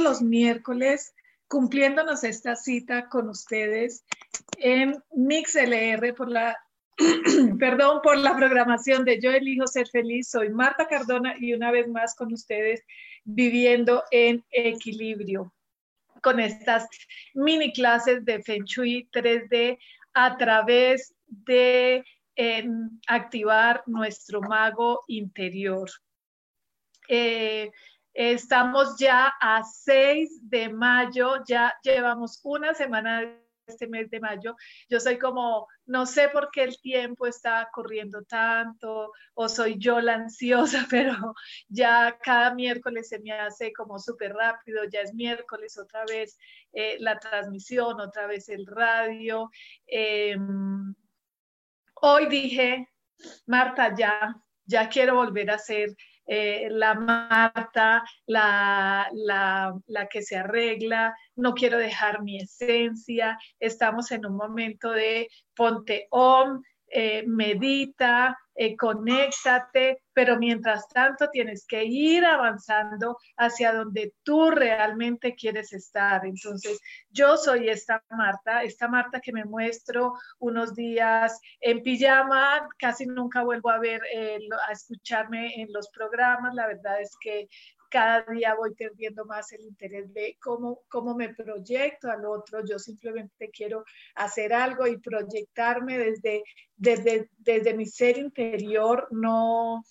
Los miércoles cumpliéndonos esta cita con ustedes en MixLR por la, perdón, por la programación de Yo elijo ser feliz. Soy Marta Cardona y una vez más con ustedes viviendo en equilibrio con estas mini clases de Feng Shui 3D a través de em, activar nuestro mago interior. Eh, Estamos ya a 6 de mayo, ya llevamos una semana de este mes de mayo. Yo soy como, no sé por qué el tiempo está corriendo tanto o soy yo la ansiosa, pero ya cada miércoles se me hace como súper rápido, ya es miércoles otra vez eh, la transmisión, otra vez el radio. Em, hoy dije, Marta, ya, ya quiero volver a hacer eh, la Marta, la, la, que se arregla, no quiero dejar mi esencia, estamos en un momento de ponte om, eh, medita, eh, conéctate, pero mientras tanto tienes que ir avanzando hacia donde tú realmente quieres estar. Entonces, yo soy esta Marta, esta Marta que me muestro unos días en pijama, casi nunca vuelvo a ver, eh, a escucharme en los programas. La verdad es que cada día voy perdiendo más el interés de cómo, cómo me proyecto al otro. Yo simplemente quiero hacer algo y proyectarme desde, desde, desde mi ser interior, no,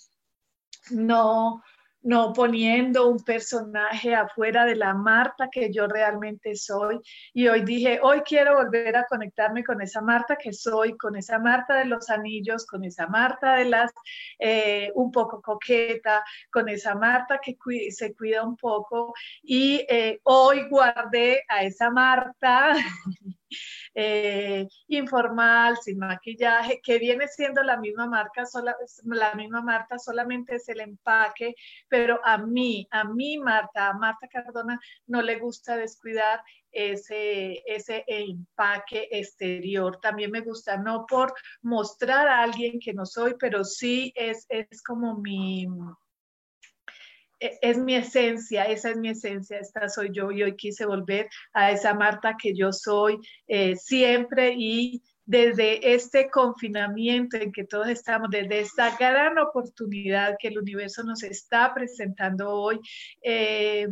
no, no poniendo un personaje afuera de la Marta que yo realmente soy. Y hoy dije, hoy quiero volver a conectarme con esa Marta que soy, con esa Marta de los anillos, con esa Marta de las eh, un poco coqueta, con esa Marta que se cuida un poco. Y eh, hoy guardé a esa Marta. Eh, informal, sin maquillaje, que viene siendo la misma marca, sola, la misma Marta, solamente es el empaque, pero a mí, a mí Marta, a Marta Cardona no le gusta descuidar ese, ese empaque exterior. También me gusta, no por mostrar a alguien que no soy, pero sí es, es como mi, es mi esencia, esa es mi esencia, esta soy yo y hoy quise volver a esa Marta que yo soy eh, siempre y desde este confinamiento en que todos estamos, desde esta gran oportunidad que el universo nos está presentando hoy, eh,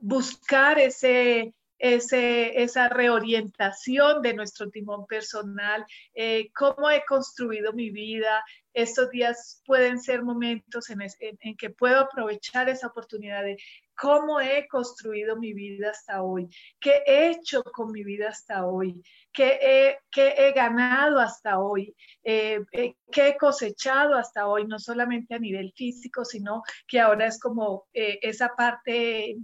buscar ese, ese, esa reorientación de nuestro timón personal, eh, cómo he construido mi vida. Estos días pueden ser momentos en, que puedo aprovechar esa oportunidad de cómo he construido mi vida hasta hoy, qué he hecho con mi vida hasta hoy, qué he, ganado hasta hoy, eh, eh, qué he cosechado hasta hoy, no solamente a nivel físico, sino que ahora es como esa parte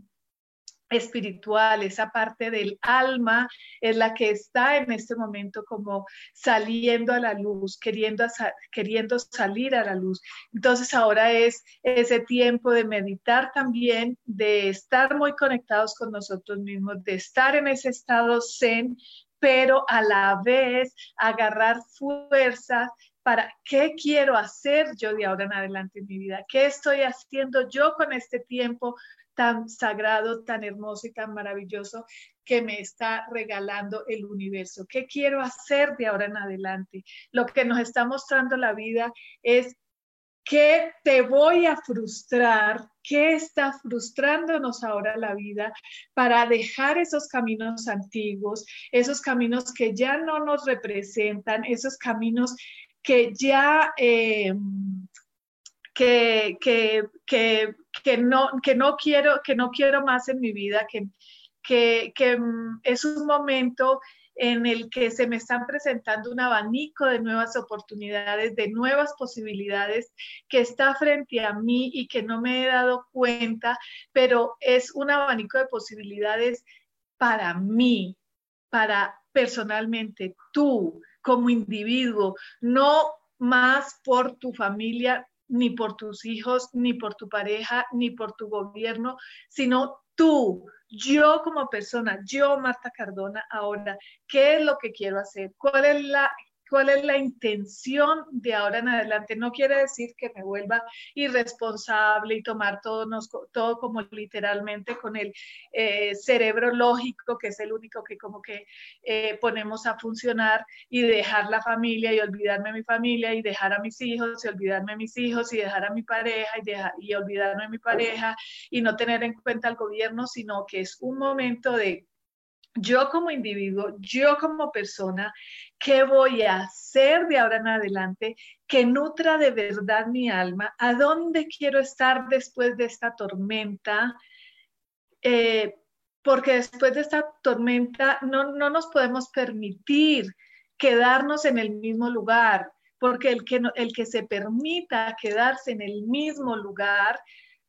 espiritual, esa parte del alma es la que está en este momento como saliendo a la luz, queriendo, queriendo salir a la luz. Entonces ahora es ese tiempo de meditar también, de estar muy conectados con nosotros mismos, de estar en ese estado zen, pero a la vez agarrar fuerza para qué quiero hacer yo de ahora en adelante en mi vida, qué estoy haciendo yo con este tiempo tan sagrado, tan hermoso y tan maravilloso que me está regalando el universo. ¿Qué quiero hacer de ahora en adelante? Lo que nos está mostrando la vida es ¿Qué te voy a frustrar? ¿Qué está frustrándonos ahora la vida para dejar esos caminos antiguos, esos caminos que ya no nos representan, esos caminos que ya... Eh, que, que, que, que, no, que, no quiero, que no quiero más en mi vida, que, que, que mm, es un momento en el que se me están presentando un abanico de nuevas oportunidades, de nuevas posibilidades que está frente a mí y que no me he dado cuenta, pero es un abanico de posibilidades para mí, para personalmente, tú como individuo, no más por tu familia, ni por tus hijos, ni por tu pareja, ni por tu gobierno, sino tú, yo como persona, yo Marta Cardona, ahora, ¿qué es lo que quiero hacer? ¿Cuál es la cuál es la intención de ahora en adelante. No quiere decir que me vuelva irresponsable y tomar todo, todo como literalmente con el eh, cerebro lógico, que es el único que como que eh, ponemos a funcionar y dejar la familia y olvidarme de mi familia y dejar a mis hijos y olvidarme de mis hijos y dejar a mi pareja y, dejar, y olvidarme de mi pareja y no tener en cuenta al gobierno, sino que es un momento de yo como individuo, yo como persona, ¿qué voy a hacer de ahora en adelante que nutra de verdad mi alma? ¿A dónde quiero estar después de esta tormenta? Eh, porque después de esta tormenta no, no, nos podemos permitir quedarnos en el mismo lugar, porque el que, el que se permita quedarse en el mismo lugar,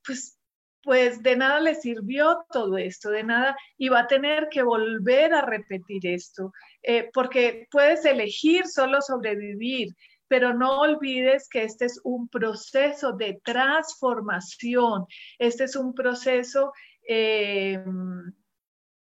pues pues de nada le sirvió todo esto, de nada, y va a tener que volver a repetir esto, eh, porque puedes elegir solo sobrevivir, pero no olvides que este es un proceso de transformación, este es un proceso eh,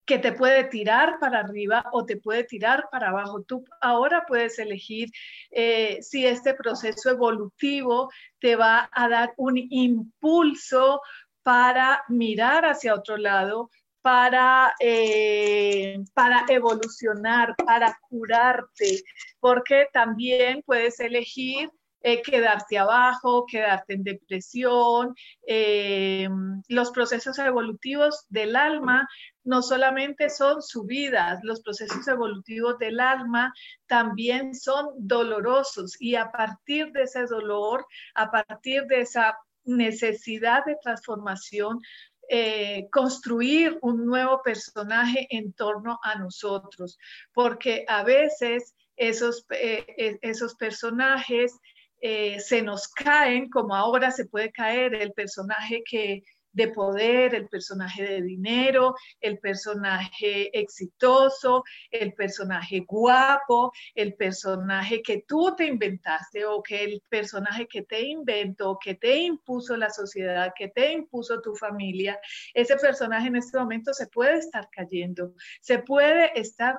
que te puede tirar para arriba o te puede tirar para abajo. Tú ahora puedes elegir eh, si este proceso evolutivo te va a dar un impulso para mirar hacia otro lado, para, eh, para evolucionar, para curarte, porque también puedes elegir eh, quedarte abajo, quedarte en depresión. Eh, los procesos evolutivos del alma no solamente son subidas, los procesos evolutivos del alma también son dolorosos y a partir de ese dolor, a partir de esa necesidad de transformación, eh, construir un nuevo personaje en torno a nosotros, porque a veces esos, eh, e, esos personajes eh, se nos caen, como ahora se puede caer el personaje que de poder, el personaje de dinero, el personaje exitoso, el personaje guapo, el personaje que tú te inventaste o que el personaje que te inventó, que te impuso la sociedad, que te impuso tu familia, ese personaje en este momento se puede estar cayendo, se puede estar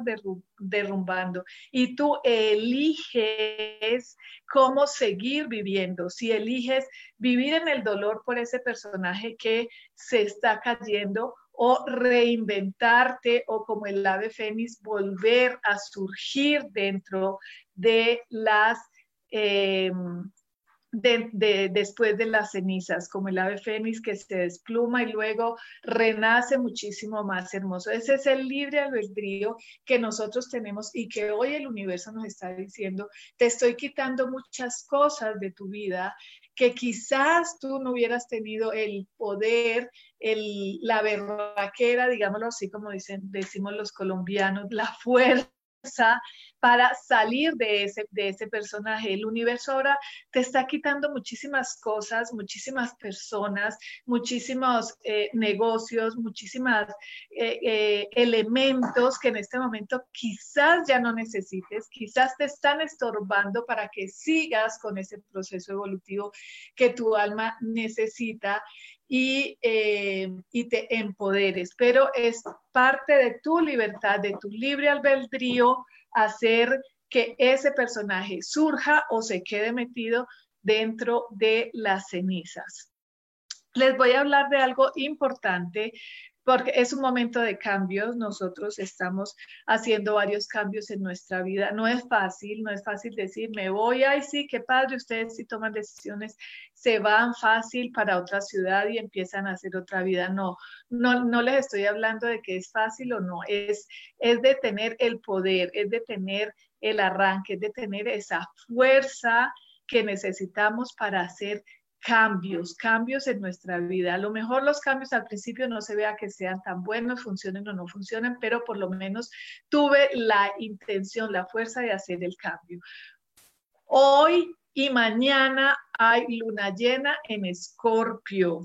derrumbando. Y tú eliges cómo seguir viviendo, si eliges vivir en el dolor por ese personaje que se está cayendo o reinventarte o como el ave fénix volver a surgir dentro de las eh, de, después de las cenizas, como el ave fénix que se despluma y luego renace muchísimo más hermoso. Ese es el libre albedrío que nosotros tenemos y que hoy el universo nos está diciendo, te estoy quitando muchas cosas de tu vida que quizás tú no hubieras tenido el poder, el, la berraquera, digámoslo así como dicen, decimos los colombianos, la fuerza para salir de ese, de ese personaje. El universo ahora te está quitando muchísimas cosas, muchísimas personas, muchísimos eh, negocios, muchísimos eh, eh, elementos que en este momento quizás ya no necesites, quizás te están estorbando para que sigas con ese proceso evolutivo que tu alma necesita y, eh, y, te empoderes, pero es parte de tu libertad, de tu libre albedrío, hacer que ese personaje surja o se quede metido dentro de las cenizas. Les voy a hablar de algo importante porque es un momento de cambios. Nosotros estamos haciendo varios cambios en nuestra vida. No es fácil, no es fácil decir, me voy, ay, sí, qué padre, ustedes si toman decisiones, se van fácil para otra ciudad y empiezan a hacer otra vida. No, no, no les estoy hablando de que es fácil o no, es, es de tener el poder, es de tener el arranque, es de tener esa fuerza que necesitamos para hacer cambios, cambios en nuestra vida. A lo mejor los cambios al principio no se vea que sean tan buenos, funcionen o no funcionen, pero por lo menos tuve la intención, la fuerza de hacer el cambio. Hoy y mañana hay luna llena en Escorpio.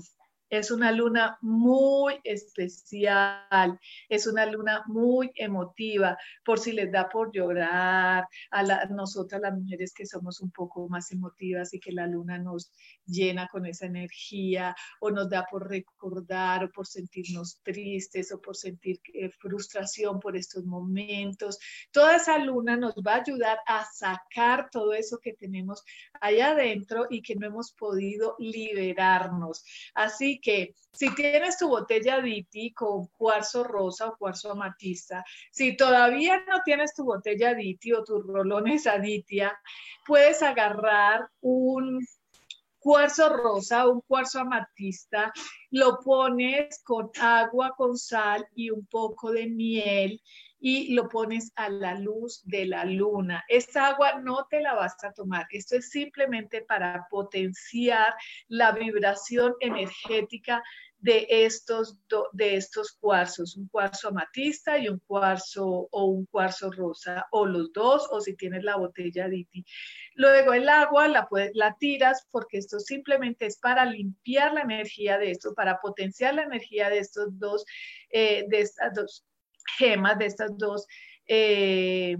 Es una luna muy especial, es una luna muy emotiva, por si les da por llorar, a nosotras las mujeres que somos un poco más emotivas y que la luna nos llena con esa energía o nos da por recordar o por sentirnos tristes o por sentir eh, frustración por estos momentos. Toda esa luna nos va a ayudar a sacar todo eso que tenemos allá adentro y que no hemos podido liberarnos. Así que si tienes tu botella Diti con cuarzo rosa o cuarzo amatista, si todavía no tienes tu botella Diti o tus rolones Aditia, puedes agarrar un cuarzo rosa, un cuarzo amatista, lo pones con agua, con sal y un poco de miel y lo pones a la luz de la luna. Esta agua no te la vas a tomar. Esto es simplemente para potenciar la vibración energética de estos, de estos cuarzos, un cuarzo amatista y un cuarzo o un cuarzo rosa, o los dos, o si tienes la botella Diti. Luego el agua la, la tiras porque esto simplemente es para limpiar la energía de esto, para potenciar la energía de estos dos, eh, de estas dos gemas, de estas dos eh,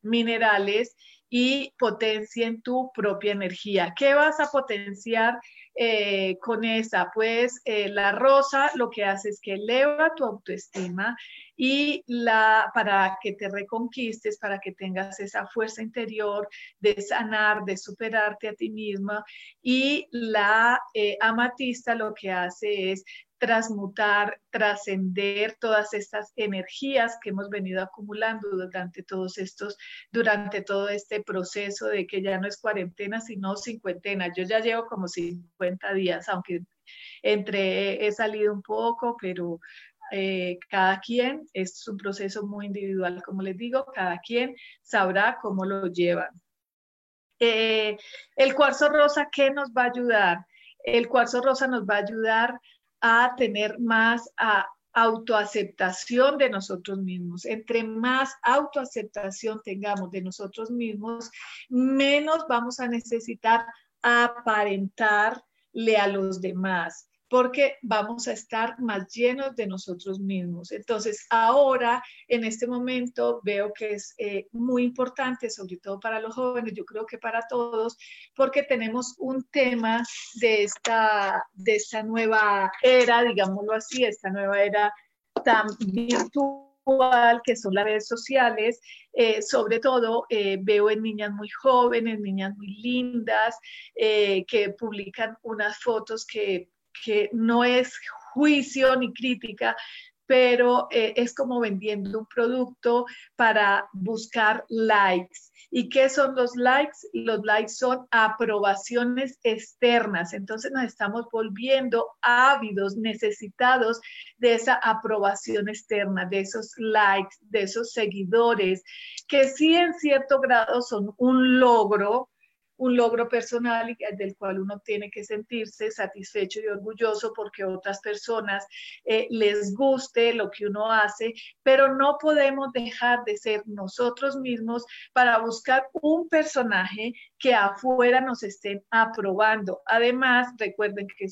minerales y potencien tu propia energía. ¿Qué vas a potenciar eh, con esa? Pues eh, la rosa lo que hace es que eleva tu autoestima y la, para que te reconquistes, para que tengas esa fuerza interior de sanar, de superarte a ti misma. Y la amatista lo que hace es transmutar, trascender todas estas energías que hemos venido acumulando durante todos estos, durante todo este proceso de que ya no es cuarentena, sino cincuentena. Yo ya llevo como 50 días, aunque entre he salido un poco, pero eh, cada quien es un proceso muy individual, como les digo, cada quien sabrá cómo lo llevan. Eh, el cuarzo rosa, ¿qué nos va a ayudar? El cuarzo rosa nos va a ayudar a tener más autoaceptación de nosotros mismos. Entre más autoaceptación tengamos de nosotros mismos, menos vamos a necesitar aparentarle a los demás porque vamos a estar más llenos de nosotros mismos. Entonces, ahora, en este momento, veo que es eh, muy importante, sobre todo para los jóvenes, yo creo que para todos, porque tenemos un tema de esta, de esta nueva era, digámoslo así, esta nueva era tan virtual que son las redes sociales, eh, sobre todo eh, veo en niñas muy jóvenes, niñas muy lindas, que publican unas fotos que que no es juicio ni crítica, pero eh, es como vendiendo un producto para buscar likes. ¿Y qué son los likes? Los likes son aprobaciones externas. Entonces nos estamos volviendo ávidos, necesitados de esa aprobación externa, de esos likes, de esos seguidores, que sí en cierto grado son un logro, un logro personal del cual uno tiene que sentirse satisfecho y orgulloso porque otras personas eh, les guste lo que uno hace, pero no podemos dejar de ser nosotros mismos para buscar un personaje que afuera nos estén aprobando. Además, recuerden que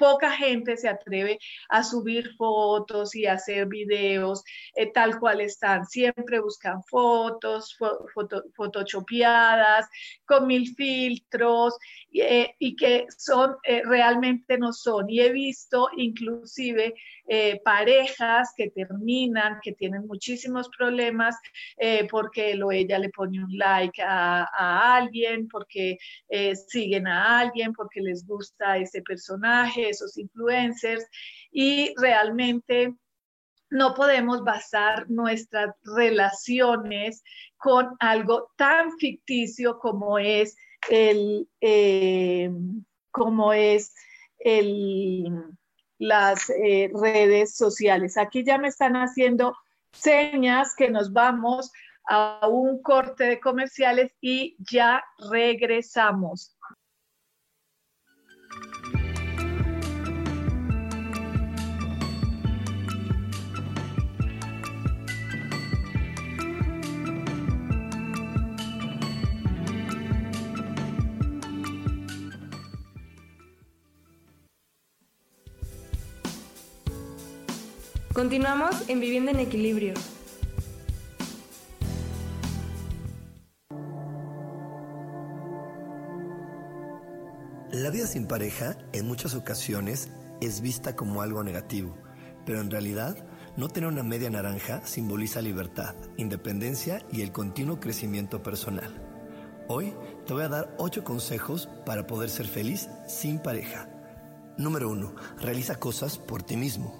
poca gente se atreve a subir fotos y hacer videos eh, tal cual están. Siempre buscan fotos, foto, photoshopeadas, con mil filtros eh, y que son, eh, realmente no son. Y he visto inclusive parejas que terminan, que tienen muchísimos problemas porque lo, ella le pone un like a alguien, porque siguen a alguien, porque les gusta ese personaje esos influencers y realmente no podemos basar nuestras relaciones con algo tan ficticio como es el, eh, como es las eh, redes sociales. Aquí ya me están haciendo señas que nos vamos a un corte de comerciales y ya regresamos. Continuamos en Vivienda en Equilibrio. La vida sin pareja en muchas ocasiones es vista como algo negativo, pero en realidad no tener una media naranja simboliza libertad, independencia y el continuo crecimiento personal. Hoy te voy a dar 8 consejos para poder ser feliz sin pareja. Número 1. Realiza cosas por ti mismo.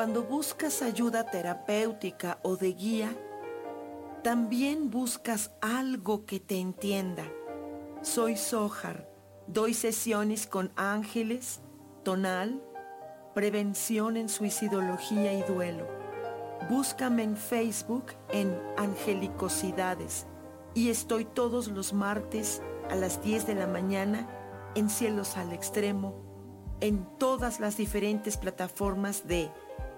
Cuando buscas ayuda terapéutica o de guía, también buscas algo que te entienda. Soy Sohar, doy sesiones con ángeles, tonal, prevención en suicidología y duelo. Búscame en Facebook en Angelicosidades y estoy todos los martes a las 10 de la mañana en Cielos al Extremo, en todas las diferentes plataformas de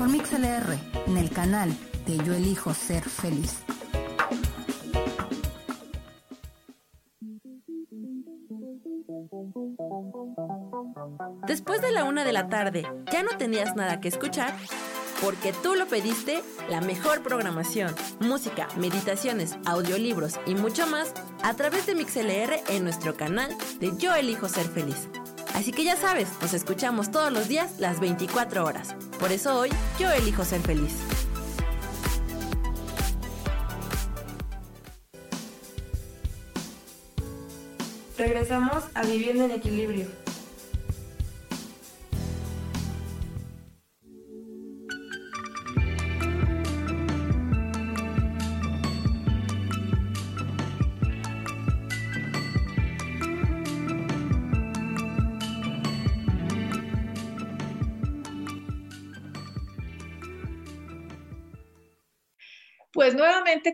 por MixLR en el canal de Yo Elijo Ser Feliz. Después de la una de la tarde, ¿ya no tenías nada que escuchar? Porque tú lo pediste, la mejor programación, música, meditaciones, audiolibros y mucho más a través de MixLR en nuestro canal de Yo Elijo Ser Feliz. Así que ya sabes, nos escuchamos todos los días las 24 horas. Por eso hoy yo elijo ser feliz. Regresamos a Viviendo en Equilibrio.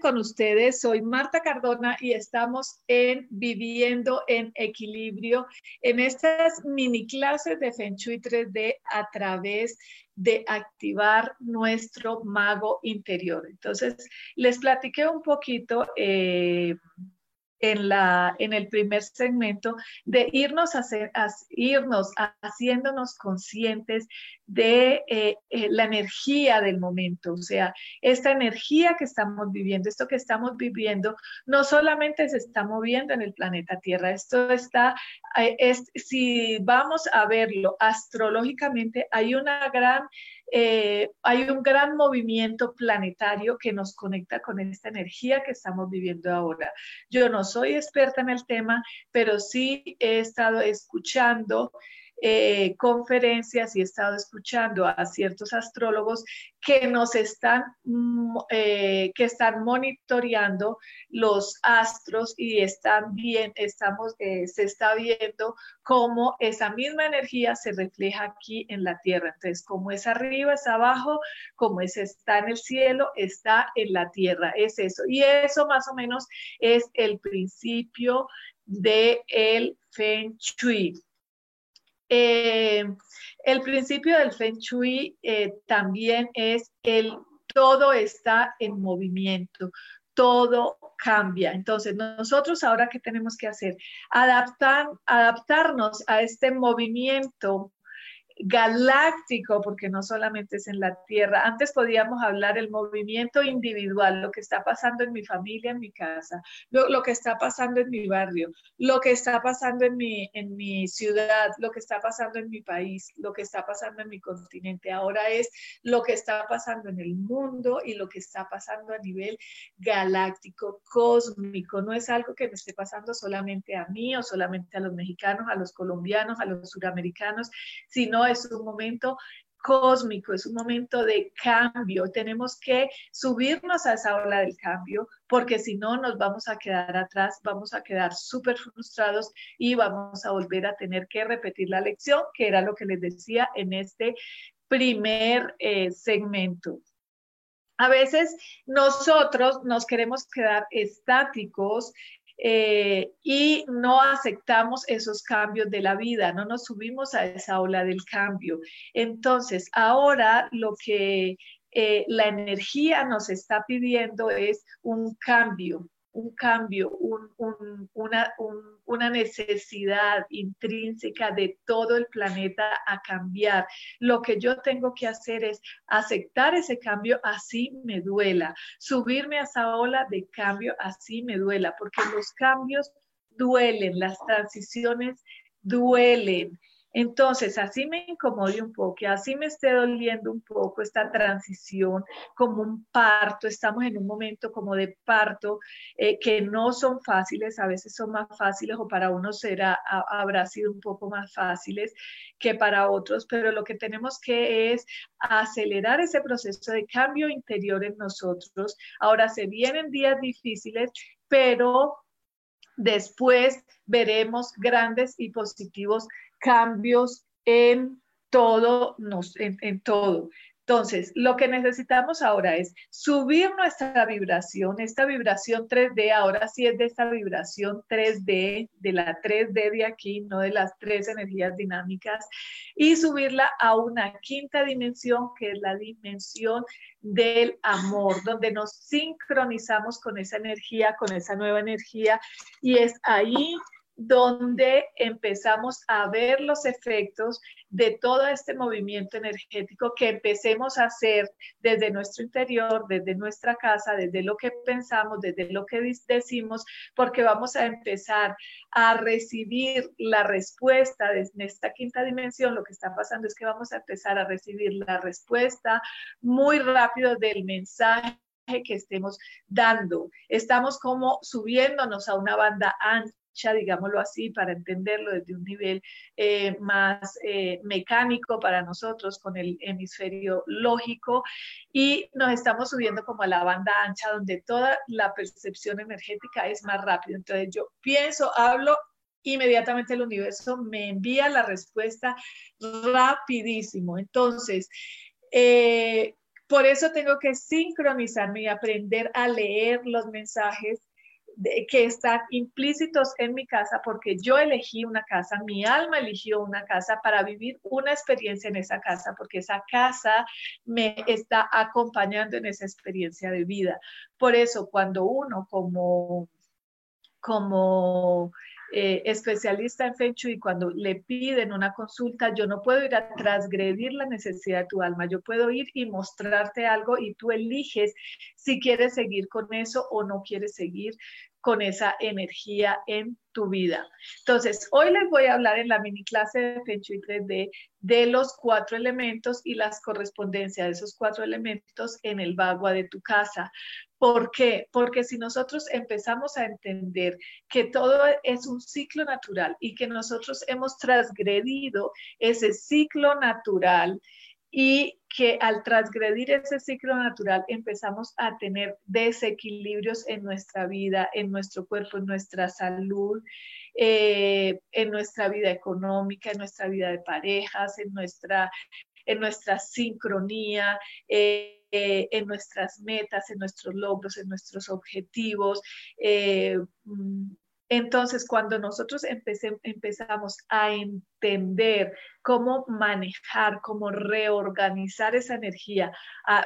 Con ustedes, soy Marta Cardona y estamos en Viviendo en Equilibrio en estas mini clases de Feng Shui 3D a través de activar nuestro mago interior. Entonces, les platiqué un poquito. Eh, en, la, en el primer segmento de irnos, hacer, irnos haciéndonos conscientes de eh, eh, la energía del momento, o sea, esta energía que estamos viviendo, esto que estamos viviendo, no solamente se está moviendo en el planeta Tierra, esto está, eh, es, si vamos a verlo astrológicamente, hay una gran eh, hay un gran movimiento planetario que nos conecta con esta energía que estamos viviendo ahora. Yo no soy experta en el tema, pero sí he estado escuchando eh, conferencias y he estado escuchando a ciertos astrólogos que nos están, mm, eh, que están monitoreando los astros y están bien, estamos, eh, se está viendo cómo esa misma energía se refleja aquí en la Tierra. Entonces, como es arriba, es abajo, como es está en el cielo, está en la Tierra. Es eso. Y eso más o menos es el principio del el Feng Shui. Eh, el principio del Feng Shui eh, también es el todo está en movimiento, todo cambia. Entonces, nosotros ahora qué tenemos que hacer? Adaptar, adaptarnos a este movimiento galáctico, porque no solamente es en la Tierra. Antes podíamos hablar el movimiento individual, lo que está pasando en mi familia, en mi casa, lo, que está pasando en mi barrio, lo que está pasando en mi, en mi ciudad, lo que está pasando en mi país, lo que está pasando en mi continente. Ahora es lo que está pasando en el mundo y lo que está pasando a nivel galáctico, cósmico. No es algo que me esté pasando solamente a mí o solamente a los mexicanos, a los colombianos, a los suramericanos, sino es un momento cósmico, es un momento de cambio. Tenemos que subirnos a esa ola del cambio porque si no nos vamos a quedar atrás, vamos a quedar súper frustrados y vamos a volver a tener que repetir la lección, que era lo que les decía en este primer eh, segmento. A veces nosotros nos queremos quedar estáticos eh, y no aceptamos esos cambios de la vida, no nos subimos a esa ola del cambio. Entonces, ahora lo que eh, la energía nos está pidiendo es un cambio, un cambio, una, necesidad intrínseca de todo el planeta a cambiar. Lo que yo tengo que hacer es aceptar ese cambio así me duela, subirme a esa ola de cambio así me duela, porque los cambios duelen, las transiciones duelen. Entonces, así me incomode un poco, así me esté doliendo un poco esta transición, como un parto, estamos en un momento como de parto, eh, que no son fáciles, a veces son más fáciles o para unos será, habrá sido un poco más fáciles que para otros, pero lo que tenemos que es acelerar ese proceso de cambio interior en nosotros. Ahora se vienen días difíciles, pero después veremos grandes y positivos cambios en todo, en, todo. Entonces, lo que necesitamos ahora es subir nuestra vibración, esta vibración 3D, ahora sí es de esta vibración 3D, de la 3D de aquí, no de las tres energías dinámicas, y subirla a una quinta dimensión, que es la dimensión del amor, donde nos sincronizamos con esa energía, con esa nueva energía, y es ahí donde empezamos a ver los efectos de todo este movimiento energético que empecemos a hacer desde nuestro interior, desde nuestra casa, desde lo que pensamos, desde lo que decimos, porque vamos a empezar a recibir la respuesta desde esta quinta dimensión. Lo que está pasando es que vamos a empezar a recibir la respuesta muy rápido del mensaje que estemos dando. Estamos como subiéndonos a una banda ancha digámoslo así, para entenderlo desde un nivel eh, más eh, mecánico para nosotros con el hemisferio lógico y nos estamos subiendo como a la banda ancha donde toda la percepción energética es más rápido. Entonces yo pienso, hablo inmediatamente el universo me envía la respuesta rapidísimo. Entonces, eh, por eso tengo que sincronizarme y aprender a leer los mensajes que están implícitos en mi casa porque yo elegí una casa, mi alma eligió una casa para vivir una experiencia en esa casa, porque esa casa me está acompañando en esa experiencia de vida. Por eso, cuando uno como, como eh, especialista en Feng Shui, cuando le piden una consulta, yo no puedo ir a transgredir la necesidad de tu alma, yo puedo ir y mostrarte algo y tú eliges si quieres seguir con eso o no quieres seguir con esa energía en tu vida. Entonces, hoy les voy a hablar en la mini clase de Feng Shui 3D de los cuatro elementos y las correspondencias de esos cuatro elementos en el bagua de tu casa. ¿Por qué? Porque si nosotros empezamos a entender que todo es un ciclo natural y que nosotros hemos transgredido ese ciclo natural y que al transgredir ese ciclo natural empezamos a tener desequilibrios en nuestra vida, en nuestro cuerpo, en nuestra salud, eh, en nuestra vida económica, en nuestra vida de parejas, en nuestra, en nuestra sincronía. Eh, en nuestras metas, en nuestros logros, en nuestros objetivos, eh, mm, entonces, cuando nosotros empezamos a entender cómo manejar, cómo reorganizar esa energía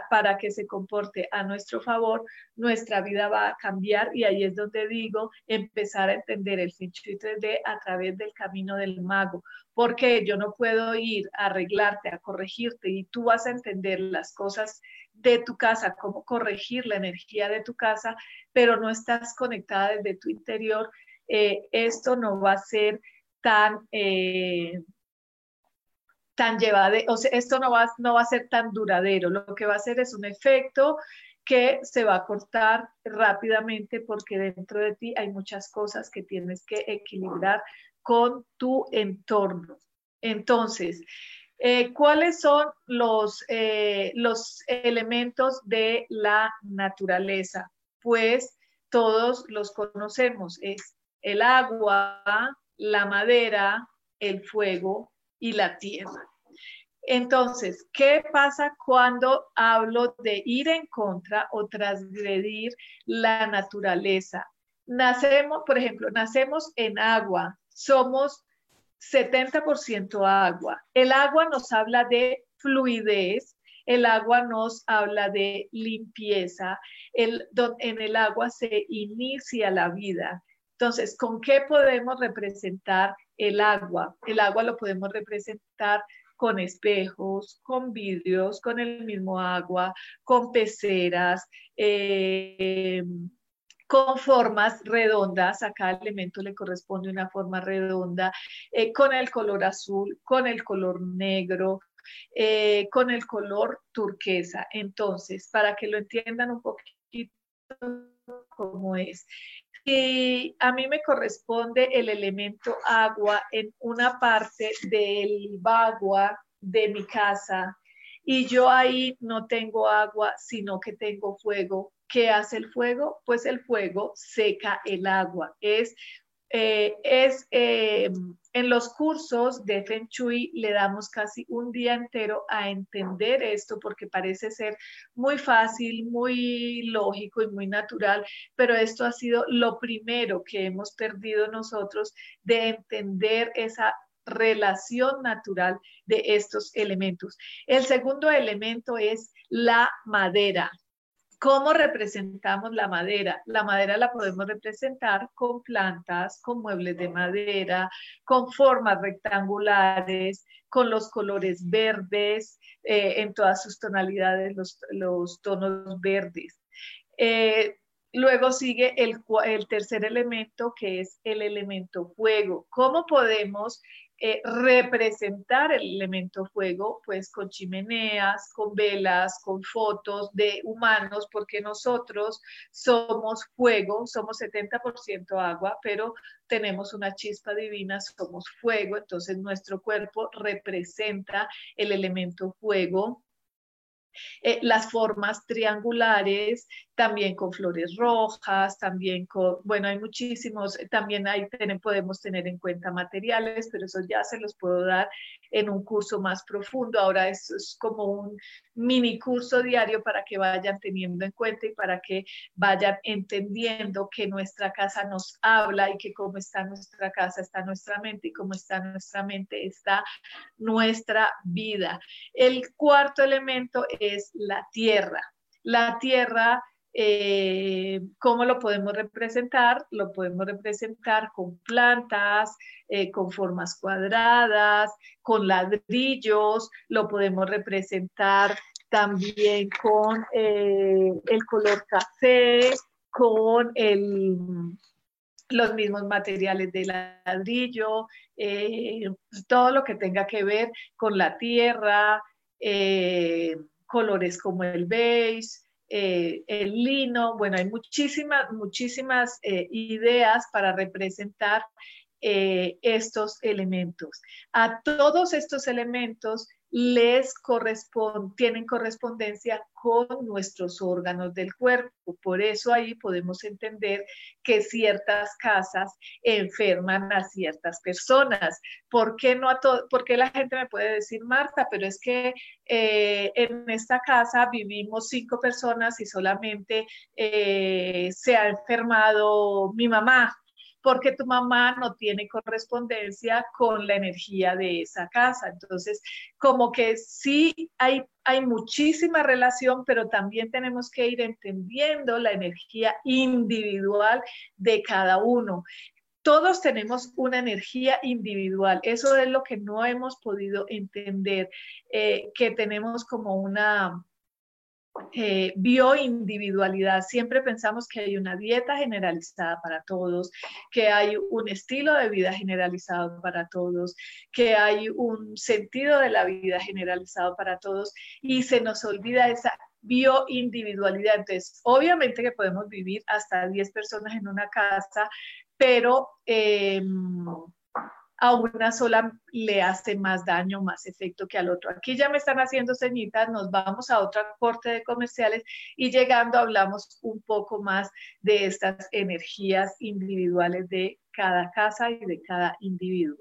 para que se comporte a nuestro favor, nuestra vida va a cambiar y ahí es donde digo empezar a entender el Feng 3D a través del camino del mago, porque yo no puedo ir a arreglarte, a corregirte y tú vas a entender las cosas de tu casa, cómo corregir la energía de tu casa, pero no estás conectada desde tu interior eh, esto no va a ser tan, eh, tan o sea, esto no va, no va a ser tan duradero. Lo que va a hacer es un efecto que se va a cortar rápidamente porque dentro de ti hay muchas cosas que tienes que equilibrar con tu entorno. Entonces, eh, ¿cuáles son los, los elementos de la naturaleza? Pues todos los conocemos, es el agua, la madera, el fuego y la tierra. Entonces, ¿qué pasa cuando hablo de ir en contra o transgredir la naturaleza? Nacemos, por ejemplo, nacemos en agua, somos 70% agua. El agua nos habla de fluidez, el agua nos habla de limpieza, el, en el agua se inicia la vida. Entonces, ¿con qué podemos representar el agua? El agua lo podemos representar con espejos, con vidrios, con el mismo agua, con peceras, eh, con formas redondas, a cada elemento le corresponde una forma redonda, eh, con el color azul, con el color negro, eh, con el color turquesa. Entonces, para que lo entiendan un poquito cómo es. Y a mí me corresponde el elemento agua en una parte del bagua de mi casa y yo ahí no tengo agua, sino que tengo fuego. ¿Qué hace el fuego? Pues el fuego seca el agua. Es eh, es eh, en los cursos de Feng Shui le damos casi un día entero a entender esto porque parece ser muy fácil, muy lógico y muy natural, pero esto ha sido lo primero que hemos perdido nosotros de entender esa relación natural de estos elementos. El segundo elemento es la madera. ¿Cómo representamos la madera? La madera la podemos representar con plantas, con muebles de madera, con formas rectangulares, con los colores verdes, eh, en todas sus tonalidades, los, tonos verdes. Eh, luego sigue el, el tercer elemento, que es el elemento fuego. ¿Cómo podemos eh, representar el elemento fuego, pues con chimeneas, con velas, con fotos de humanos, porque nosotros somos fuego, somos 70% agua, pero tenemos una chispa divina, somos fuego, entonces nuestro cuerpo representa el elemento fuego. Eh, las formas triangulares, también con flores rojas, también con, bueno, hay muchísimos, también ahí podemos tener en cuenta materiales, pero eso ya se los puedo dar en un curso más profundo. Ahora eso es como un mini curso diario para que vayan teniendo en cuenta y para que vayan entendiendo que nuestra casa nos habla y que como está nuestra casa está nuestra mente y como está nuestra mente está nuestra vida. El cuarto elemento es la tierra. La tierra eh, ¿Cómo lo podemos representar? Lo podemos representar con plantas, eh, con formas cuadradas, con ladrillos, lo podemos representar también con eh, el color café, con el, los mismos materiales de ladrillo, todo lo que tenga que ver con la tierra, colores como el beige, eh, el lino, bueno, hay muchísimas, muchísimas eh, ideas para representar eh, estos elementos. A todos estos elementos les tienen correspondencia con nuestros órganos del cuerpo. Por eso ahí podemos entender que ciertas casas enferman a ciertas personas. ¿Por qué, no a ¿Por qué la gente me puede decir, Marta, pero es que eh, en esta casa vivimos cinco personas y solamente eh, se ha enfermado mi mamá? Porque tu mamá no tiene correspondencia con la energía de esa casa. Entonces, como que sí hay, hay muchísima relación, pero también tenemos que ir entendiendo la energía individual de cada uno todos tenemos una energía individual. Eso es lo que no hemos podido entender, eh, que tenemos como una, eh, bioindividualidad. Siempre pensamos que hay una dieta generalizada para todos, que hay un estilo de vida generalizado para todos, que hay un sentido de la vida generalizado para todos y se nos olvida esa bioindividualidad. Entonces, obviamente que podemos vivir hasta 10 personas en una casa, pero... Eh, a una sola le hace más daño, más efecto que al otro. Aquí ya me están haciendo ceñitas, nos vamos a otra corte de comerciales y llegando hablamos un poco más de estas energías individuales de cada casa y de cada individuo.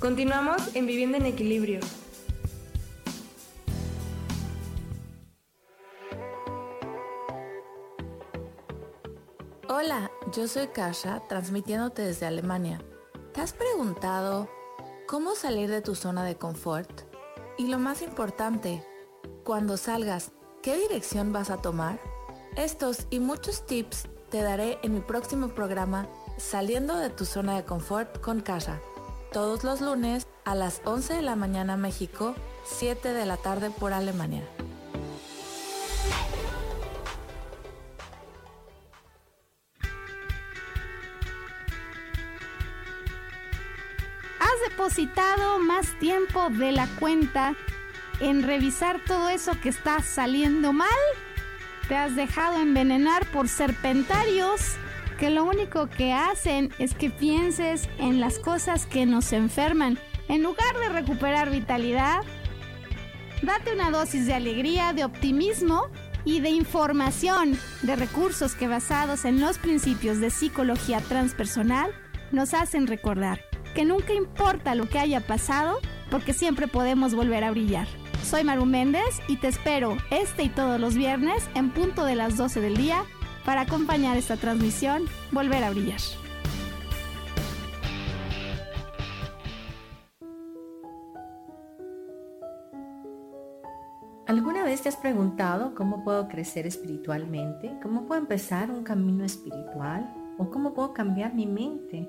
Continuamos en Vivienda en Equilibrio. Hola, yo soy Kasha, transmitiéndote desde Alemania. ¿Te has preguntado cómo salir de tu zona de confort? Y lo más importante, cuando salgas, ¿qué dirección vas a tomar? Estos y muchos tips te daré en mi próximo programa Saliendo de tu zona de confort con Kasha todos los lunes a las 11 de la mañana México, 7 de la tarde por Alemania. ¿Has depositado más tiempo de la cuenta en revisar todo eso que está saliendo mal? ¿Te has dejado envenenar por serpentarios? Que lo único que hacen es que pienses en las cosas que nos enferman. En lugar de recuperar vitalidad, date una dosis de alegría, de optimismo y de información, de recursos que basados en los principios de psicología transpersonal nos hacen recordar que nunca importa lo que haya pasado, porque siempre podemos volver a brillar. Soy Maru Méndez y te espero este y todos los viernes en punto de las 12 del día para acompañar esta transmisión, volver a brillar. ¿Alguna vez te has preguntado cómo puedo crecer espiritualmente? ¿Cómo puedo empezar un camino espiritual? ¿O cómo puedo cambiar mi mente?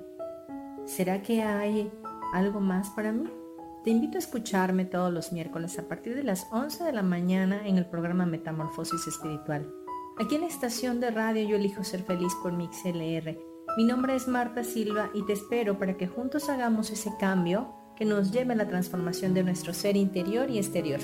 ¿Será que hay algo más para mí? Te invito a escucharme todos los miércoles a partir de las 11 de la mañana en el programa Metamorfosis Espiritual. Aquí en estación de radio yo elijo ser feliz por mi XLR. Mi nombre es Marta Silva y te espero para que juntos hagamos ese cambio que nos lleve a la transformación de nuestro ser interior y exterior.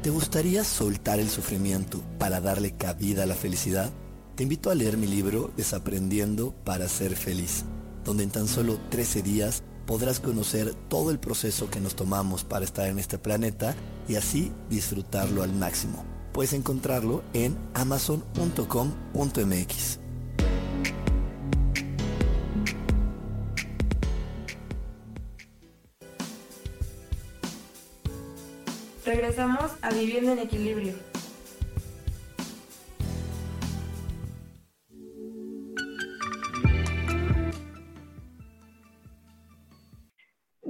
¿Te gustaría soltar el sufrimiento para darle cabida a la felicidad? Te invito a leer mi libro Desaprendiendo para ser feliz donde en tan solo 13 días podrás conocer todo el proceso que nos tomamos para estar en este planeta y así disfrutarlo al máximo. Puedes encontrarlo en amazon.com.mx. Regresamos a Viviendo en Equilibrio.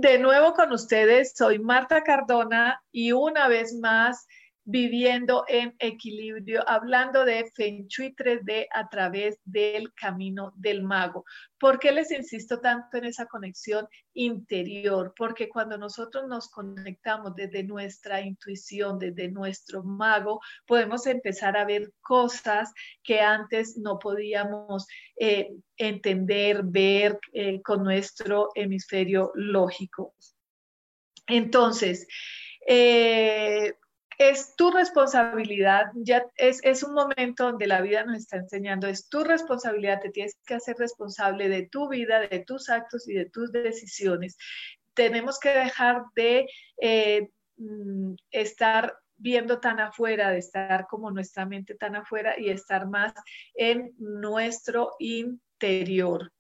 De nuevo con ustedes, soy Marta Cardona y una vez más viviendo en equilibrio, hablando de Feng Shui 3D a través del camino del mago. ¿Por qué les insisto tanto en esa conexión interior? Porque cuando nosotros nos conectamos desde nuestra intuición, desde nuestro mago, podemos empezar a ver cosas que antes no podíamos eh, entender, ver eh, con nuestro hemisferio lógico. Entonces, eh, es tu responsabilidad, ya es, un momento donde la vida nos está enseñando, es tu responsabilidad, te tienes que hacer responsable de tu vida, de tus actos y de tus decisiones. Tenemos que dejar de eh, mm, estar viendo tan afuera, de estar como nuestra mente tan afuera y estar más en nuestro interior.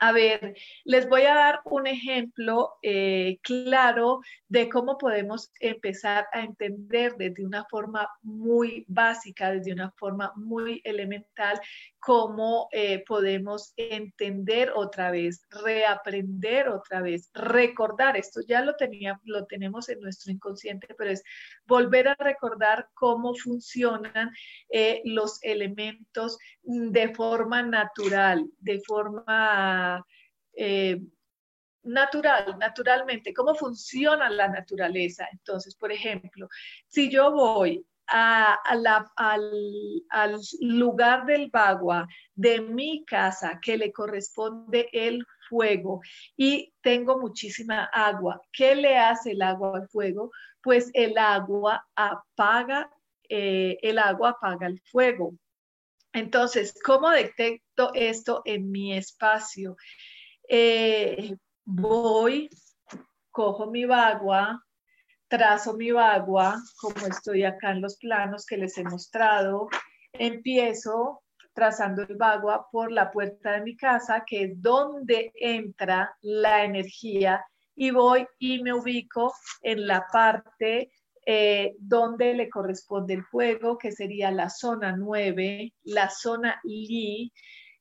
A ver, les voy a dar un ejemplo eh, claro de cómo podemos empezar a entender desde una forma muy básica, desde una forma muy elemental, cómo eh, podemos entender otra vez, reaprender otra vez, recordar. Esto ya lo, tenía, lo tenemos en nuestro inconsciente, pero es volver a recordar cómo funcionan eh, los elementos de forma natural, de forma... Eh, natural, naturalmente, cómo funciona la naturaleza. Entonces, por ejemplo, si yo voy al, lugar del bagua de mi casa que le corresponde el fuego y tengo muchísima agua. ¿Qué le hace el agua al fuego? Pues el agua apaga, eh, el agua apaga el fuego. Entonces, ¿cómo detecto esto en mi espacio? Eh, voy, cojo mi bagua, trazo mi bagua, como estoy acá en los planos que les he mostrado, empiezo trazando el bagua por la puerta de mi casa, que es donde entra la energía, y voy y me ubico en la parte eh, donde le corresponde el fuego, que sería la zona 9, la zona Li,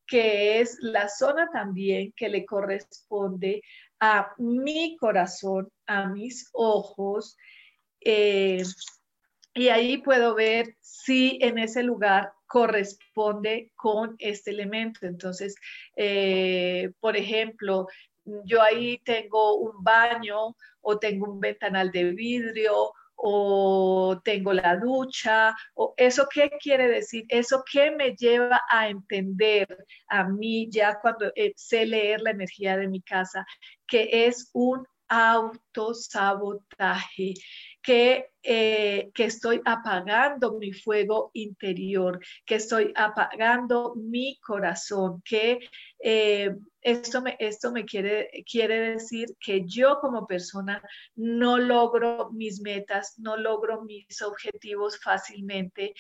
que es la zona también que le corresponde a mi corazón, a mis ojos, eh, y ahí puedo ver si en ese lugar corresponde con este elemento. Entonces, eh, por ejemplo, yo ahí tengo un baño o tengo un ventanal de vidrio o tengo la ducha, o eso qué quiere decir, eso qué me lleva a entender a mí ya cuando eh, sé leer la energía de mi casa, que es un autosabotaje, que, eh, que estoy apagando mi fuego interior, que estoy apagando mi corazón, que eh, esto me, esto me quiere, quiere decir que yo como persona no logro mis metas, no logro mis objetivos fácilmente,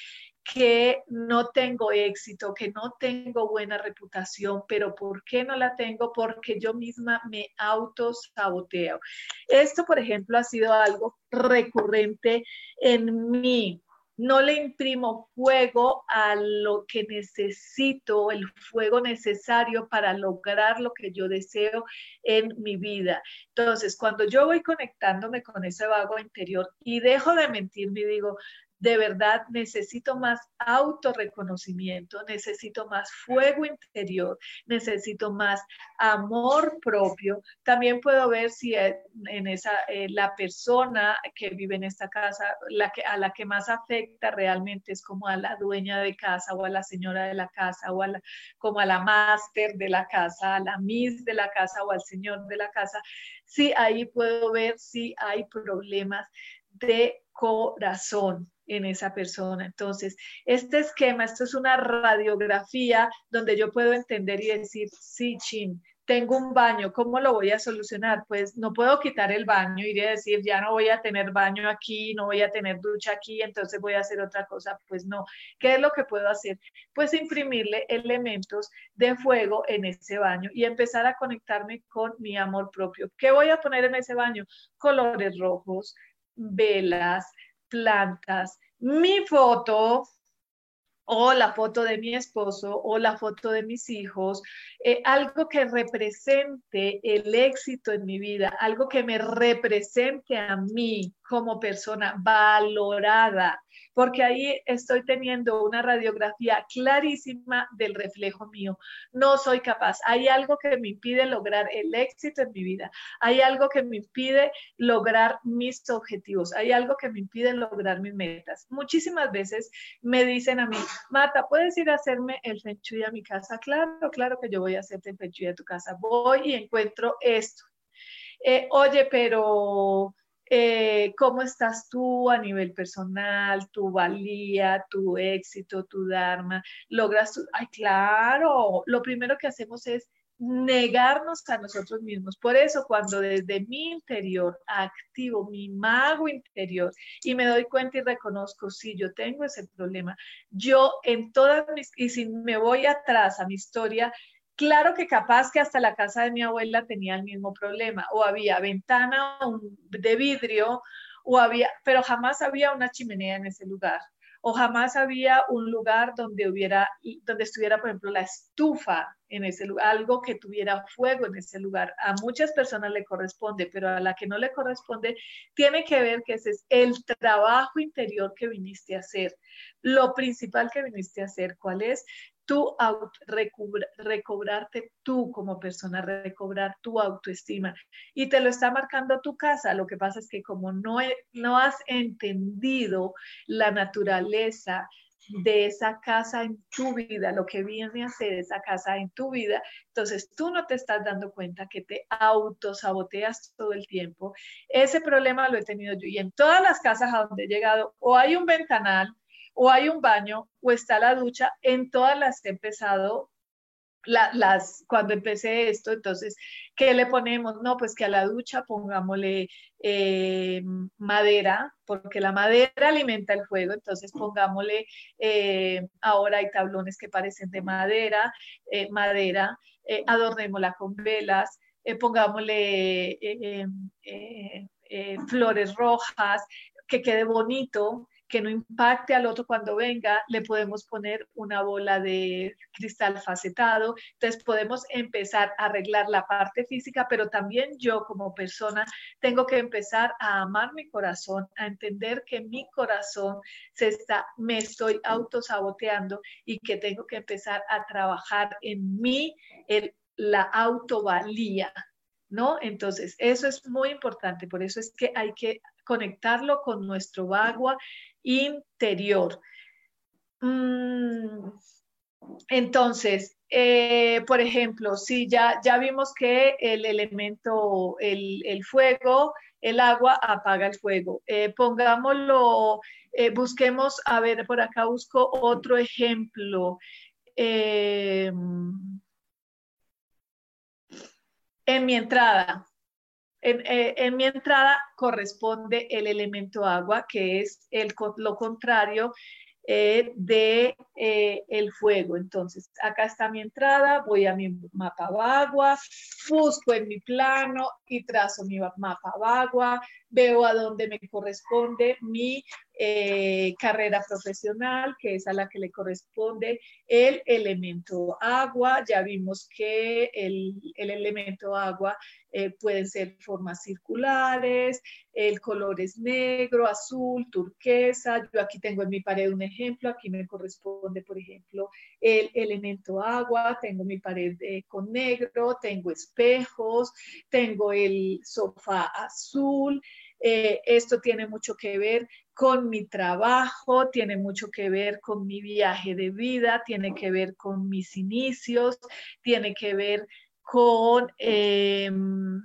que no tengo éxito, que no tengo buena reputación, pero ¿por qué no la tengo? Porque yo misma me autosaboteo. Esto, por ejemplo, ha sido algo recurrente en mí no le imprimo fuego a lo que necesito, el fuego necesario para lograr lo que yo deseo en mi vida. Entonces, cuando yo voy conectándome con ese vago interior y dejo de mentirme y digo, de verdad necesito más autorreconocimiento, necesito más fuego interior, necesito más amor propio. También puedo ver si en esa eh, la persona que vive en esta casa, la que, a la que más afecta realmente es como a la dueña de casa o a la señora de la casa o a la, como a la máster de la casa, a la miss de la casa o al señor de la casa. Sí, ahí puedo ver si hay problemas de corazón en esa persona. Entonces, este esquema, esto es una radiografía donde yo puedo entender y decir, sí, chin, tengo un baño, ¿cómo lo voy a solucionar? Pues no puedo quitar el baño y decir, ya no voy a tener baño aquí, no voy a tener ducha aquí, entonces voy a hacer otra cosa. Pues no, ¿qué es lo que puedo hacer? Pues imprimirle elementos de fuego en ese baño y empezar a conectarme con mi amor propio. ¿Qué voy a poner en ese baño? Colores rojos, velas, plantas, mi foto, o la foto de mi esposo o la foto de mis hijos, eh, algo que represente el éxito en mi vida, algo que me represente a mí como persona valorada, porque ahí estoy teniendo una radiografía clarísima del reflejo mío. No soy capaz. Hay algo que me impide lograr el éxito en mi vida. Hay algo que me impide lograr mis objetivos. Hay algo que me impide lograr mis metas. Muchísimas veces me dicen a mí, Mata, ¿puedes ir a hacerme el feng a mi casa? Claro, claro que yo voy a hacerte el feng a tu casa. Voy y encuentro esto. Eh, oye, pero eh, cómo estás tú a nivel personal, tu valía, tu éxito, tu dharma, logras, tu... ay, claro, lo primero que hacemos es negarnos a nosotros mismos. Por eso cuando desde mi interior activo mi mago interior y me doy cuenta y reconozco, si yo tengo ese problema, yo en todas mis, y si me voy atrás a mi historia, Claro que capaz que hasta la casa de mi abuela tenía el mismo problema, o había ventana de vidrio, o había, pero jamás había una chimenea en ese lugar, o jamás había un lugar donde hubiera, donde estuviera, por ejemplo, la estufa en ese lugar, algo que tuviera fuego en ese lugar. A muchas personas le corresponde, pero a la que no le corresponde, tiene que ver que ese es el trabajo interior que viniste a hacer. Lo principal que viniste a hacer, ¿cuál es? Tú recobrarte tú como persona, recobrar tu autoestima. Y te lo está marcando tu casa. Lo que pasa es que como no, no has entendido la naturaleza de esa casa en tu vida, lo que viene a ser esa casa en tu vida, entonces tú no te estás dando cuenta que te autosaboteas todo el tiempo. Ese problema lo he tenido yo y en todas las casas a donde he llegado o hay un ventanal o hay un baño o está la ducha, en todas las he empezado las, cuando empecé esto, entonces, ¿qué le ponemos? No, pues que a la ducha pongámosle eh, madera, porque la madera alimenta el fuego, entonces pongámosle, eh, ahora hay tablones que parecen de madera, eh, madera, adornémosla con velas, pongámosle flores rojas, que quede bonito, que no impacte al otro cuando venga, le podemos poner una bola de cristal facetado. Entonces podemos empezar a arreglar la parte física, pero también yo como persona tengo que empezar a amar mi corazón, a entender que mi corazón se está, me estoy autosaboteando y que tengo que empezar a trabajar en mí, en la autovalía. ¿No? Entonces, eso es muy importante, por eso es que hay que conectarlo con nuestro agua interior. Mm, entonces, eh, por ejemplo, si ya, ya vimos que el elemento, el, fuego, el agua apaga el fuego. Eh, pongámoslo, eh, busquemos, a ver, por acá busco otro ejemplo. en mi entrada, eh, en, mi entrada corresponde el elemento agua, que es lo contrario eh, de eh, el fuego. Entonces, acá está mi entrada, voy a mi mapa agua, busco en mi plano y trazo mi mapa agua, veo a dónde me corresponde mi eh, carrera profesional, que es a la que le corresponde el elemento agua. Ya vimos que el, elemento agua eh, pueden ser formas circulares, el color es negro, azul, turquesa. Yo aquí tengo en mi pared un ejemplo, aquí me corresponde, por ejemplo, el elemento agua, tengo mi pared eh, con negro, tengo espejos, tengo el sofá azul. Eh, esto tiene mucho que ver con mi trabajo, tiene mucho que ver con mi viaje de vida, tiene que ver con mis inicios, tiene que ver con em,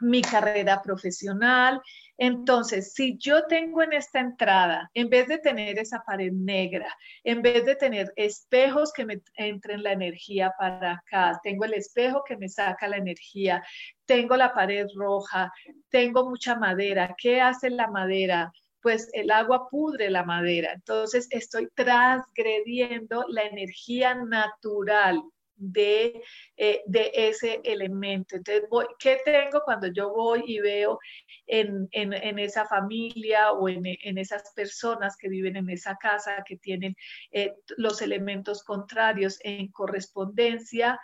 mi carrera profesional. Entonces, si yo tengo en esta entrada, en vez de tener esa pared negra, en vez de tener espejos que me entren la energía para acá, tengo el espejo que me saca la energía, tengo la pared roja, tengo mucha madera. ¿Qué hace la madera? pues el agua pudre la madera. Entonces estoy transgrediendo la energía natural de, eh, de ese elemento. Entonces, ¿qué tengo cuando yo voy y veo en, en, esa familia o en, en, esas personas que viven en esa casa que tienen eh, los elementos contrarios en correspondencia?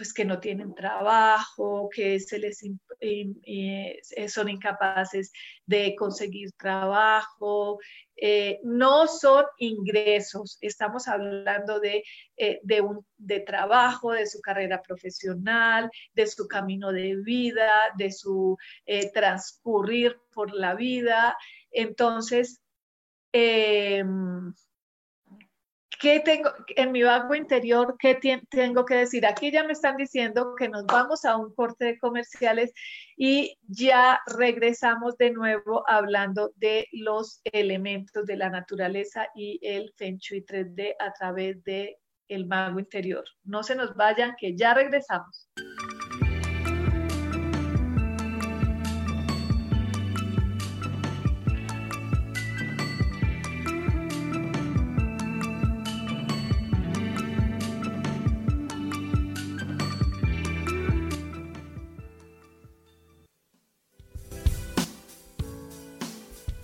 Pues que no tienen trabajo, que se les eh, son incapaces de conseguir trabajo, eh, no son ingresos, estamos hablando de, eh, de, un, de trabajo, de su carrera profesional, de su camino de vida, de su transcurrir por la vida. Entonces, em, ¿Qué tengo en mi vago interior? ¿Qué tengo que decir? Aquí ya me están diciendo que nos vamos a un corte de comerciales y ya regresamos de nuevo hablando de los elementos de la naturaleza y el Feng Shui 3D a través de el mago interior. No se nos vayan, que ya regresamos.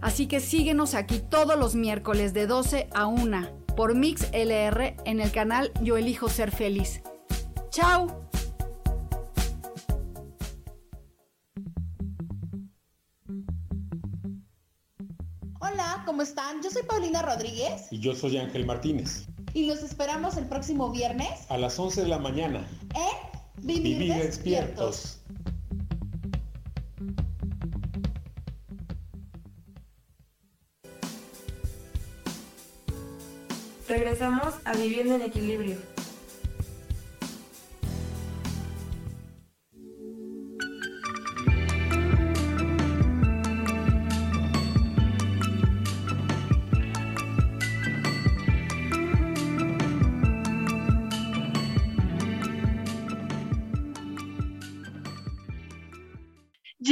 Así que síguenos aquí todos los miércoles de 12 a 1 por Mix LR en el canal Yo Elijo Ser Feliz. ¡Chao! Hola, ¿cómo están? Yo soy Paulina Rodríguez. Y yo soy Ángel Martínez. Y los esperamos el próximo viernes. A las 11 de la mañana. En Vivir, despiertos. Regresamos a Viviendo en Equilibrio.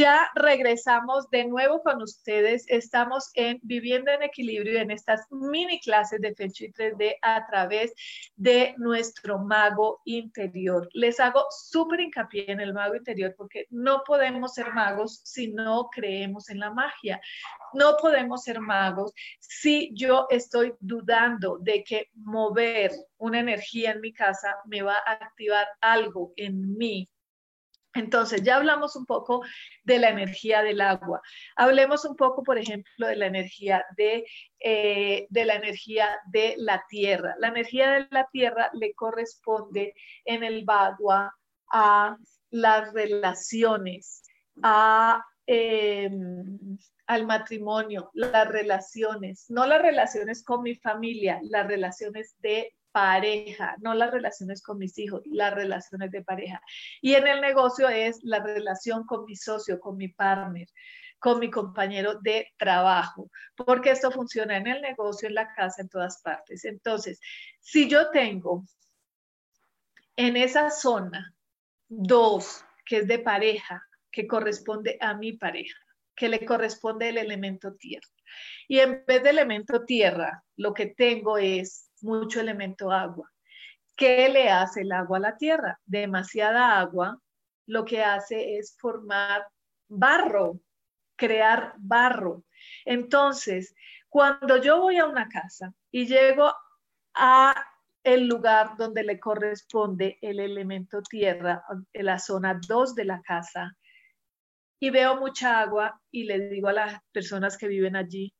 Ya regresamos de nuevo con ustedes. Estamos en Viviendo en Equilibrio en estas mini clases de Feng Shui 3D a través de nuestro mago interior. Les hago súper hincapié en el mago interior porque no podemos ser magos si no creemos en la magia. No podemos ser magos si yo estoy dudando de que mover una energía en mi casa me va a activar algo en mí entonces, ya hablamos un poco de la energía del agua. Hablemos un poco, por ejemplo, de la energía de, eh, la energía de la tierra. La energía de la tierra le corresponde en el Bagua a las relaciones, a, em, al matrimonio, las relaciones, no las relaciones con mi familia, las relaciones de pareja, no las relaciones con mis hijos, las relaciones de pareja. Y en el negocio es la relación con mi socio, con mi partner, con mi compañero de trabajo, porque esto funciona en el negocio, en la casa, en todas partes. Entonces, si yo tengo en esa zona dos, que es de pareja, que corresponde a mi pareja, que le corresponde el elemento tierra. Y en vez de elemento tierra, lo que tengo es mucho elemento agua. ¿Qué le hace el agua a la tierra? Demasiada agua lo que hace es formar barro, crear barro. Entonces, cuando yo voy a una casa y llego a el lugar donde le corresponde el elemento tierra, en la zona 2 de la casa, y veo mucha agua y le digo a las personas que viven allí,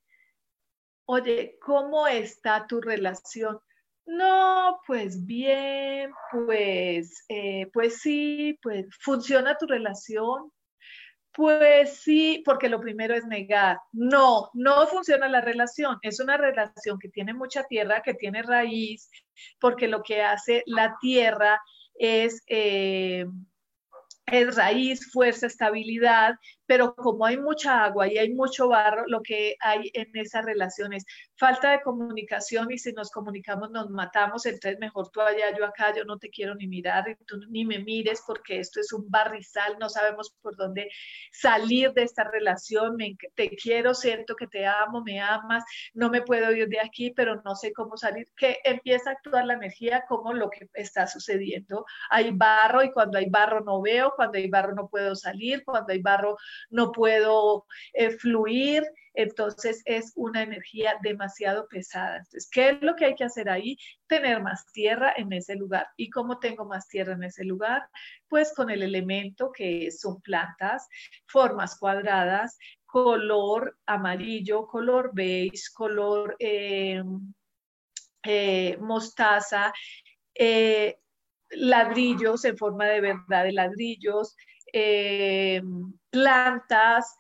oye, ¿cómo está tu relación? No, pues bien, pues, eh, pues sí, pues funciona tu relación. Pues sí, porque lo primero es negar. No, no funciona la relación. Es una relación que tiene mucha tierra, que tiene raíz, porque lo que hace la tierra es... Eh, es raíz, fuerza, estabilidad, pero como hay mucha agua y hay mucho barro, lo que hay en esas relaciones, falta de comunicación y si nos comunicamos nos matamos, entonces mejor tú allá, yo acá, yo no te quiero ni mirar y tú ni me mires porque esto es un barrizal, no sabemos por dónde salir de esta relación, te quiero, siento que te amo, me amas, no me puedo ir de aquí, pero no sé cómo salir, que empieza a actuar la energía como lo que está sucediendo. Hay barro y cuando hay barro no veo, cuando hay barro no puedo salir, cuando hay barro no puedo eh, fluir, entonces es una energía demasiado pesada. Entonces, ¿qué es lo que hay que hacer ahí? Tener más tierra en ese lugar. ¿Y cómo tengo más tierra en ese lugar? Pues con el elemento que son plantas, formas cuadradas, color amarillo, color beige, color eh, eh, mostaza, ladrillos en forma de verdad de ladrillos, eh, plantas,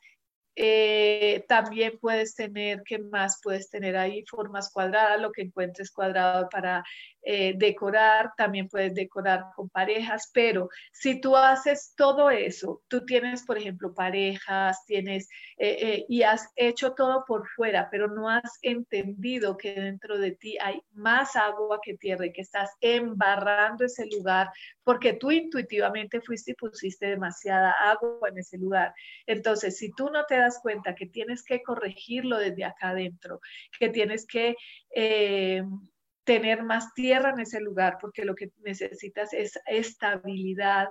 eh, también puedes tener, ¿qué más puedes tener ahí? Formas cuadradas, lo que encuentres cuadrado para eh, decorar, también puedes decorar con parejas, pero si tú haces todo eso, tú tienes, por ejemplo, parejas, tienes eh, y has hecho todo por fuera, pero no has entendido que dentro de ti hay más agua que tierra y que estás embarrando ese lugar porque tú intuitivamente fuiste y pusiste demasiada agua en ese lugar. Entonces, si tú no te cuenta que tienes que corregirlo desde acá adentro, que tienes que eh, tener más tierra en ese lugar, porque lo que necesitas es estabilidad.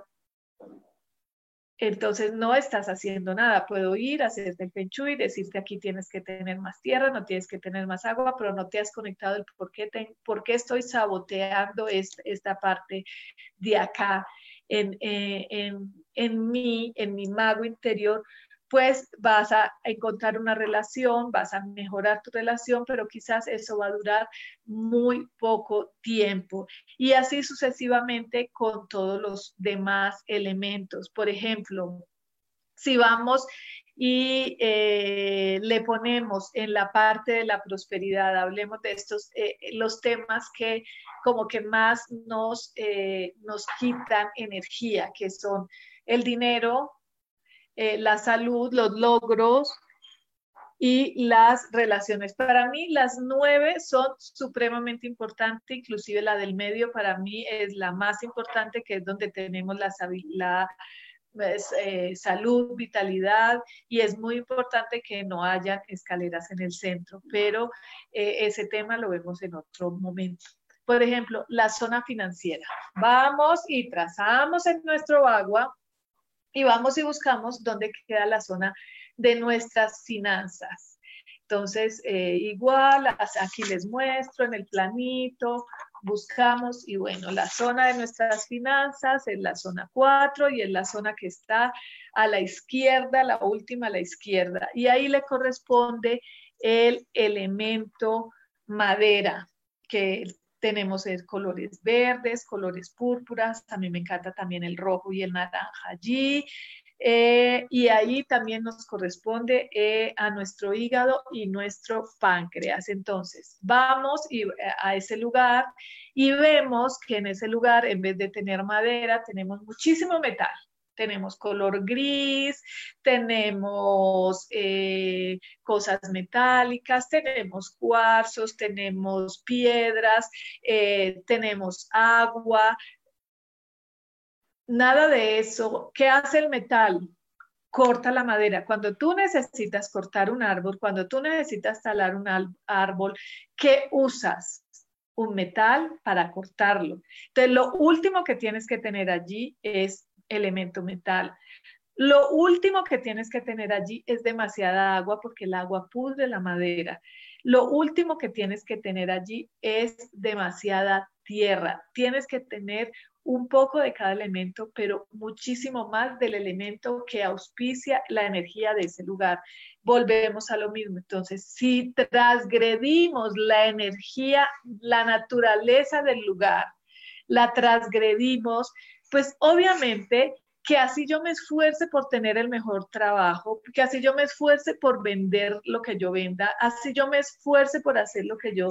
Entonces no estás haciendo nada. Puedo ir, hacerte el penchu y decirte aquí tienes que tener más tierra, no tienes que tener más agua, pero no te has conectado el por qué, por qué estoy saboteando esta, parte de acá en, eh, en, en mí, en mi mago interior, pues vas a encontrar una relación, vas a mejorar tu relación, pero quizás eso va a durar muy poco tiempo. Y así sucesivamente con todos los demás elementos. Por ejemplo, si vamos y eh, le ponemos en la parte de la prosperidad, hablemos de estos, eh, los temas que como que más nos, eh, nos quitan energía, que son el dinero, eh, la salud, los logros y las relaciones. Para mí las nueve son supremamente importantes, inclusive la del medio para mí es la más importante, que es donde tenemos la, pues, eh, salud, vitalidad y es muy importante que no haya escaleras en el centro, pero eh, ese tema lo vemos en otro momento. Por ejemplo, la zona financiera. Vamos y trazamos en nuestro agua y vamos y buscamos dónde queda la zona de nuestras finanzas. Entonces, eh, igual, aquí les muestro en el planito, buscamos y bueno, la zona de nuestras finanzas es la zona 4 y es la zona que está a la izquierda, la última a la izquierda. Y ahí le corresponde el elemento madera, que tenemos colores verdes, colores púrpuras, a mí me encanta también el rojo y el naranja allí. Eh, y ahí también nos corresponde eh, a nuestro hígado y nuestro páncreas. Entonces, vamos eh, a ese lugar y vemos que en ese lugar, en vez de tener madera, tenemos muchísimo metal. Tenemos color gris, tenemos eh, cosas metálicas, tenemos cuarzos, tenemos piedras, eh, tenemos agua. Nada de eso. ¿Qué hace el metal? corta la madera. Cuando tú necesitas cortar un árbol, cuando tú necesitas talar un árbol, ¿qué usas? Un metal para cortarlo. Entonces, lo último que tienes que tener allí es elemento metal. Lo último que tienes que tener allí es demasiada agua porque el agua pudre la madera. Lo último que tienes que tener allí es demasiada tierra. Tienes que tener un poco de cada elemento, pero muchísimo más del elemento que auspicia la energía de ese lugar. Volvemos a lo mismo. Entonces, si transgredimos la energía, la naturaleza del lugar, la transgredimos, pues obviamente que así yo me esfuerce por tener el mejor trabajo, que así yo me esfuerce por vender lo que yo venda, así yo me esfuerce por hacer lo que yo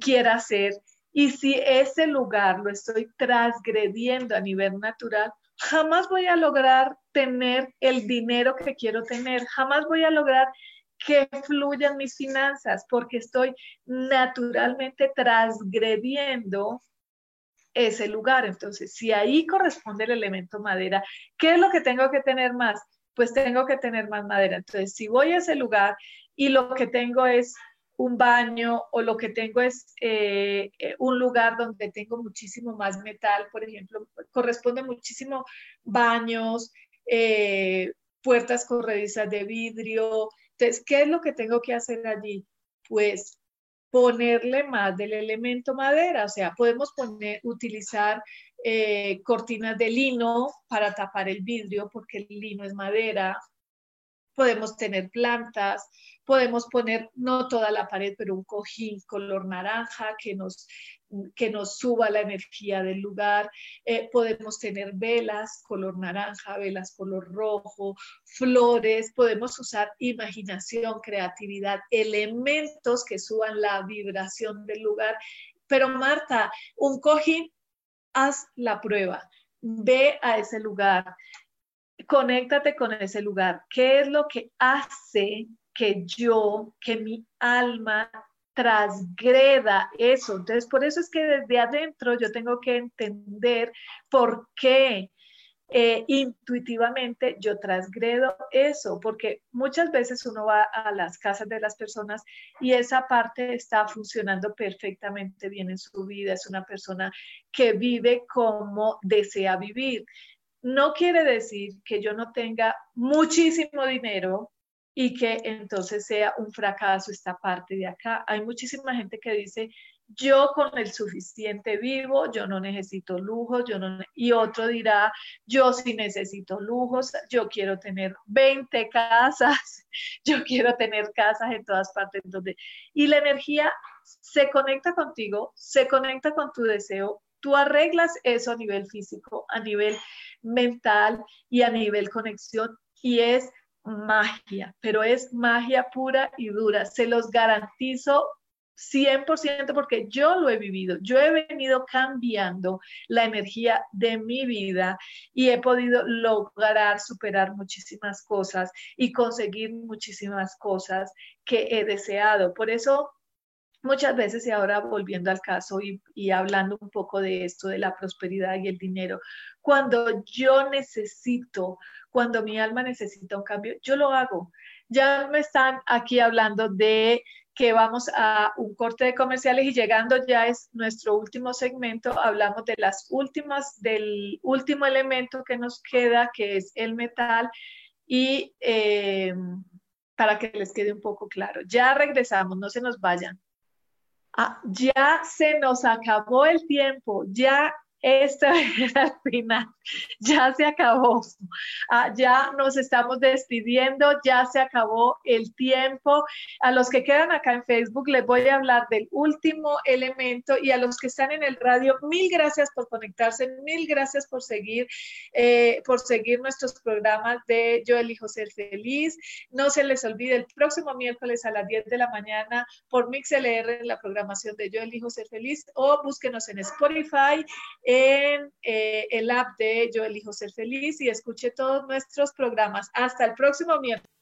quiera hacer, y si ese lugar lo estoy transgrediendo a nivel natural, jamás voy a lograr tener el dinero que quiero tener, jamás voy a lograr que fluyan mis finanzas porque estoy naturalmente transgrediendo ese lugar. Entonces, si ahí corresponde el elemento madera, ¿qué es lo que tengo que tener más? Pues tengo que tener más madera. Entonces, si voy a ese lugar y lo que tengo es un baño o lo que tengo es eh, eh, un lugar donde tengo muchísimo más metal, por ejemplo, corresponde muchísimo baños, eh, puertas corredizas de vidrio. Entonces, ¿qué es lo que tengo que hacer allí? Pues ponerle más del elemento madera, o sea, podemos poner, utilizar cortinas de lino para tapar el vidrio porque el lino es madera, podemos tener plantas, podemos poner no toda la pared, pero un cojín color naranja que nos, que nos suba la energía del lugar. Eh, podemos tener velas color naranja, velas color rojo, flores, podemos usar imaginación, creatividad, elementos que suban la vibración del lugar. Pero Marta, un cojín, haz la prueba, ve a ese lugar, conéctate con ese lugar. ¿Qué es lo que hace que yo, que mi alma transgreda eso? Entonces, por eso es que desde adentro yo tengo que entender por qué eh, intuitivamente yo transgredo eso, porque muchas veces uno va a las casas de las personas y esa parte está funcionando perfectamente bien en su vida, es una persona que vive como desea vivir no quiere decir que yo no tenga muchísimo dinero y que entonces sea un fracaso esta parte de acá. Hay muchísima gente que dice, yo con el suficiente vivo, yo no necesito lujos, yo no, y otro dirá, yo sí necesito lujos, yo quiero tener 20 casas, yo quiero tener casas en todas partes donde, y la energía se conecta contigo, se conecta con tu deseo, tú arreglas eso a nivel físico, a nivel mental y a nivel conexión y es magia, pero es magia pura y dura. Se los garantizo 100% porque yo lo he vivido. Yo he venido cambiando la energía de mi vida y he podido lograr superar muchísimas cosas y conseguir muchísimas cosas que he deseado. Por eso muchas veces y ahora volviendo al caso y, y, hablando un poco de esto, de la prosperidad y el dinero, cuando yo necesito, cuando mi alma necesita un cambio, yo lo hago. Ya me están aquí hablando de que vamos a un corte de comerciales y llegando ya es nuestro último segmento, hablamos de las últimas, del último elemento que nos queda, que es el metal, y eh, para que les quede un poco claro. Ya regresamos, no se nos vayan. Ah, ya se nos acabó el tiempo, ya esto es al final, ya se acabó, ah, ya nos estamos despidiendo, ya se acabó el tiempo. A los que quedan acá en Facebook les voy a hablar del último elemento y a los que están en el radio, mil gracias por conectarse, mil gracias por seguir, eh, por seguir nuestros programas de Yo elijo ser feliz. No se les olvide el próximo miércoles a las 10 de la mañana por MixLR en la programación de Yo elijo ser feliz o búsquenos en Spotify. En eh, el app de Yo Elijo Ser Feliz y escuche todos nuestros programas. Hasta el próximo miércoles.